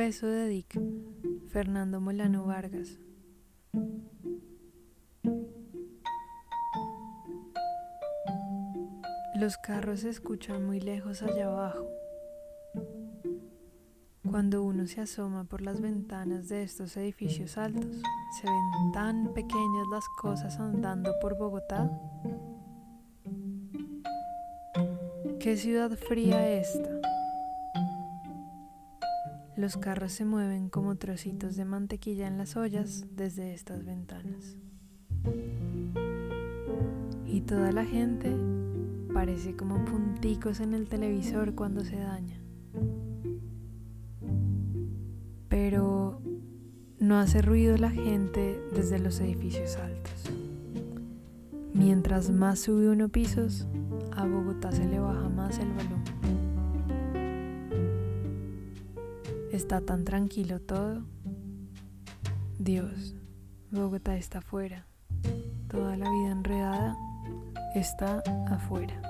eso de Dick, Fernando Molano Vargas. Los carros se escuchan muy lejos allá abajo. Cuando uno se asoma por las ventanas de estos edificios altos, se ven tan pequeñas las cosas andando por Bogotá. ¿Qué ciudad fría esta? Los carros se mueven como trocitos de mantequilla en las ollas desde estas ventanas. Y toda la gente parece como punticos en el televisor cuando se daña. Pero no hace ruido la gente desde los edificios altos. Mientras más sube uno pisos, a Bogotá se le baja más el volumen. Está tan tranquilo todo. Dios, Bogotá está afuera. Toda la vida enredada está afuera.